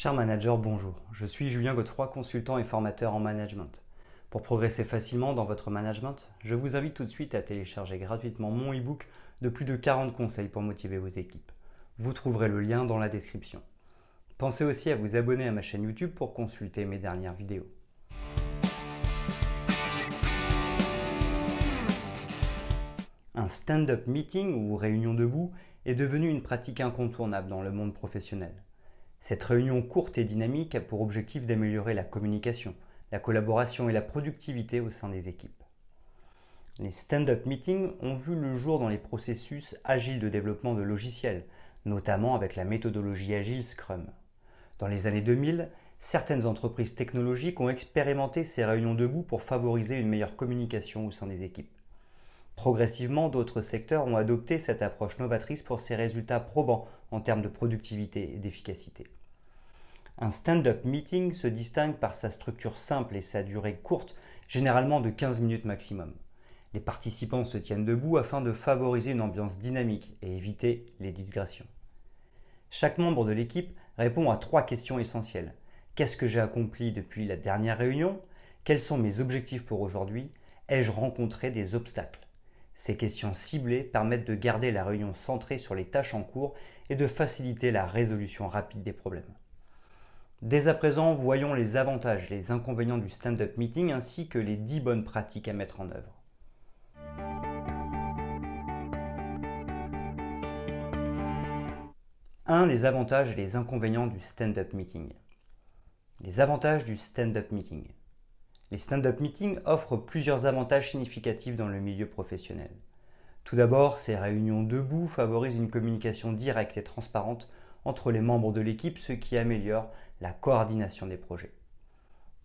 Cher manager, bonjour. Je suis Julien Godefroy, consultant et formateur en management. Pour progresser facilement dans votre management, je vous invite tout de suite à télécharger gratuitement mon e-book de plus de 40 conseils pour motiver vos équipes. Vous trouverez le lien dans la description. Pensez aussi à vous abonner à ma chaîne YouTube pour consulter mes dernières vidéos. Un stand-up meeting ou réunion debout est devenu une pratique incontournable dans le monde professionnel. Cette réunion courte et dynamique a pour objectif d'améliorer la communication, la collaboration et la productivité au sein des équipes. Les stand-up meetings ont vu le jour dans les processus agiles de développement de logiciels, notamment avec la méthodologie agile Scrum. Dans les années 2000, certaines entreprises technologiques ont expérimenté ces réunions debout pour favoriser une meilleure communication au sein des équipes. Progressivement, d'autres secteurs ont adopté cette approche novatrice pour ses résultats probants en termes de productivité et d'efficacité. Un stand-up meeting se distingue par sa structure simple et sa durée courte, généralement de 15 minutes maximum. Les participants se tiennent debout afin de favoriser une ambiance dynamique et éviter les digressions. Chaque membre de l'équipe répond à trois questions essentielles. Qu'est-ce que j'ai accompli depuis la dernière réunion? Quels sont mes objectifs pour aujourd'hui? Ai-je rencontré des obstacles? Ces questions ciblées permettent de garder la réunion centrée sur les tâches en cours et de faciliter la résolution rapide des problèmes. Dès à présent, voyons les avantages et les inconvénients du stand-up meeting ainsi que les 10 bonnes pratiques à mettre en œuvre. 1. Les avantages et les inconvénients du stand-up meeting. Les avantages du stand-up meeting. Les stand-up meetings offrent plusieurs avantages significatifs dans le milieu professionnel. Tout d'abord, ces réunions debout favorisent une communication directe et transparente entre les membres de l'équipe, ce qui améliore la coordination des projets.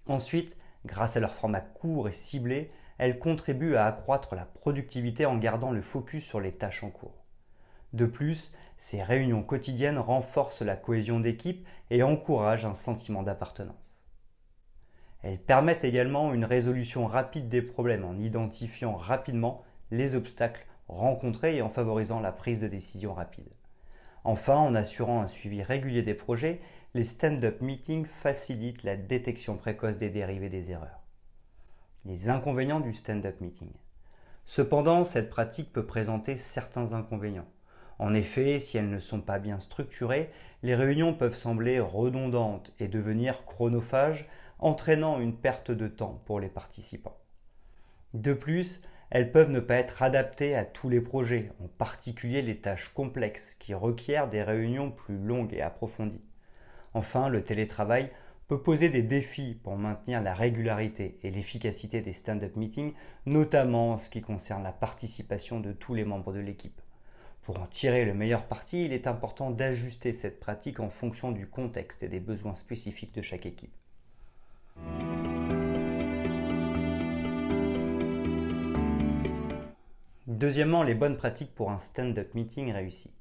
Ensuite, grâce à leur format court et ciblé, elles contribuent à accroître la productivité en gardant le focus sur les tâches en cours. De plus, ces réunions quotidiennes renforcent la cohésion d'équipe et encouragent un sentiment d'appartenance. Elles permettent également une résolution rapide des problèmes en identifiant rapidement les obstacles rencontrés et en favorisant la prise de décision rapide. Enfin, en assurant un suivi régulier des projets, les stand-up meetings facilitent la détection précoce des dérivés des erreurs. Les inconvénients du stand-up meeting. Cependant, cette pratique peut présenter certains inconvénients. En effet, si elles ne sont pas bien structurées, les réunions peuvent sembler redondantes et devenir chronophages entraînant une perte de temps pour les participants. De plus, elles peuvent ne pas être adaptées à tous les projets, en particulier les tâches complexes qui requièrent des réunions plus longues et approfondies. Enfin, le télétravail peut poser des défis pour maintenir la régularité et l'efficacité des stand-up meetings, notamment en ce qui concerne la participation de tous les membres de l'équipe. Pour en tirer le meilleur parti, il est important d'ajuster cette pratique en fonction du contexte et des besoins spécifiques de chaque équipe. Deuxièmement, les bonnes pratiques pour un stand-up meeting réussi.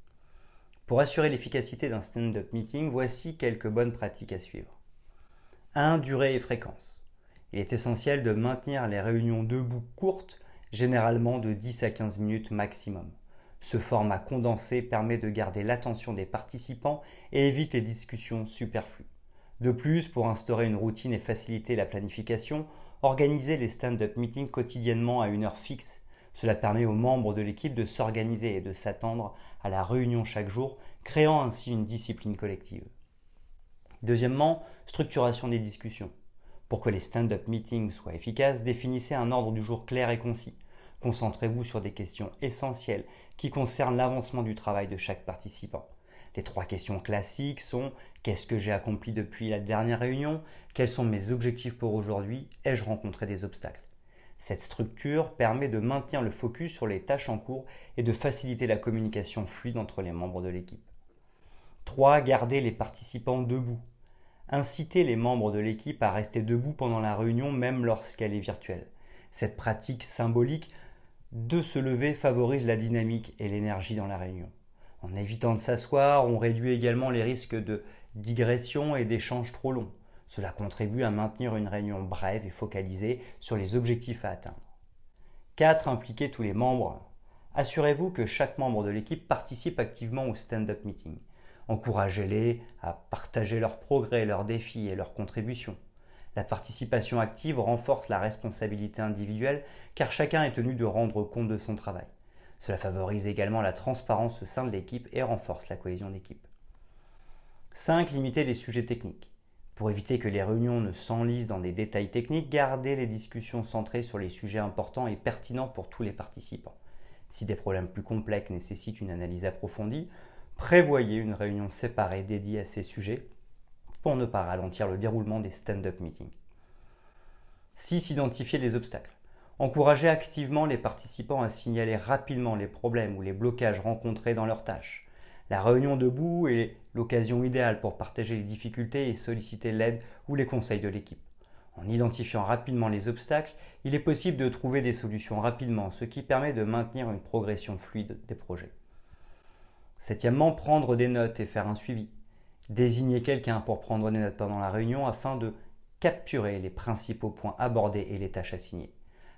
Pour assurer l'efficacité d'un stand-up meeting, voici quelques bonnes pratiques à suivre. 1. Durée et fréquence. Il est essentiel de maintenir les réunions debout courtes, généralement de 10 à 15 minutes maximum. Ce format condensé permet de garder l'attention des participants et évite les discussions superflues. De plus, pour instaurer une routine et faciliter la planification, organisez les stand-up meetings quotidiennement à une heure fixe. Cela permet aux membres de l'équipe de s'organiser et de s'attendre à la réunion chaque jour, créant ainsi une discipline collective. Deuxièmement, structuration des discussions. Pour que les stand-up meetings soient efficaces, définissez un ordre du jour clair et concis. Concentrez-vous sur des questions essentielles qui concernent l'avancement du travail de chaque participant. Les trois questions classiques sont qu'est-ce que j'ai accompli depuis la dernière réunion? Quels sont mes objectifs pour aujourd'hui? Ai-je rencontré des obstacles? Cette structure permet de maintenir le focus sur les tâches en cours et de faciliter la communication fluide entre les membres de l'équipe. 3. Garder les participants debout. Inciter les membres de l'équipe à rester debout pendant la réunion même lorsqu'elle est virtuelle. Cette pratique symbolique de se lever favorise la dynamique et l'énergie dans la réunion. En évitant de s'asseoir, on réduit également les risques de digression et d'échanges trop longs. Cela contribue à maintenir une réunion brève et focalisée sur les objectifs à atteindre. 4. Impliquer tous les membres. Assurez-vous que chaque membre de l'équipe participe activement au stand-up meeting. Encouragez-les à partager leurs progrès, leurs défis et leurs contributions. La participation active renforce la responsabilité individuelle car chacun est tenu de rendre compte de son travail. Cela favorise également la transparence au sein de l'équipe et renforce la cohésion d'équipe. 5. Limiter les sujets techniques. Pour éviter que les réunions ne s'enlisent dans des détails techniques, gardez les discussions centrées sur les sujets importants et pertinents pour tous les participants. Si des problèmes plus complexes nécessitent une analyse approfondie, prévoyez une réunion séparée dédiée à ces sujets pour ne pas ralentir le déroulement des stand-up meetings. 6. Identifier les obstacles. Encouragez activement les participants à signaler rapidement les problèmes ou les blocages rencontrés dans leurs tâches. La réunion debout est l'occasion idéale pour partager les difficultés et solliciter l'aide ou les conseils de l'équipe. En identifiant rapidement les obstacles, il est possible de trouver des solutions rapidement, ce qui permet de maintenir une progression fluide des projets. Septièmement, prendre des notes et faire un suivi. Désignez quelqu'un pour prendre des notes pendant la réunion afin de capturer les principaux points abordés et les tâches assignées.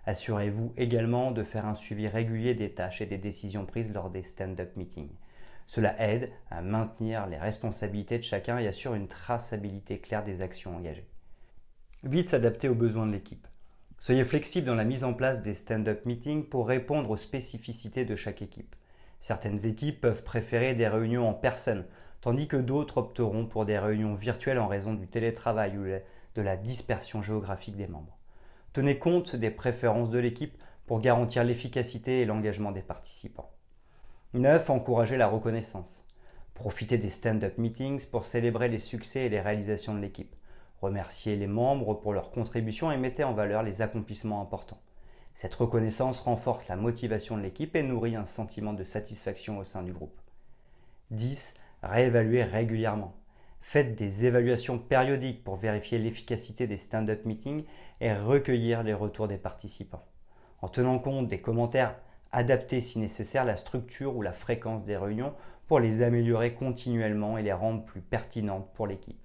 Assurez-vous également de faire un suivi régulier des tâches et des décisions prises lors des stand-up meetings. Cela aide à maintenir les responsabilités de chacun et assure une traçabilité claire des actions engagées. 8. S'adapter aux besoins de l'équipe. Soyez flexible dans la mise en place des stand-up meetings pour répondre aux spécificités de chaque équipe. Certaines équipes peuvent préférer des réunions en personne, tandis que d'autres opteront pour des réunions virtuelles en raison du télétravail ou de la dispersion géographique des membres. Tenez compte des préférences de l'équipe pour garantir l'efficacité et l'engagement des participants. 9. Encourager la reconnaissance. Profitez des stand-up meetings pour célébrer les succès et les réalisations de l'équipe. Remerciez les membres pour leur contribution et mettez en valeur les accomplissements importants. Cette reconnaissance renforce la motivation de l'équipe et nourrit un sentiment de satisfaction au sein du groupe. 10. Réévaluer régulièrement. Faites des évaluations périodiques pour vérifier l'efficacité des stand-up meetings et recueillir les retours des participants. En tenant compte des commentaires, adaptez si nécessaire la structure ou la fréquence des réunions pour les améliorer continuellement et les rendre plus pertinentes pour l'équipe.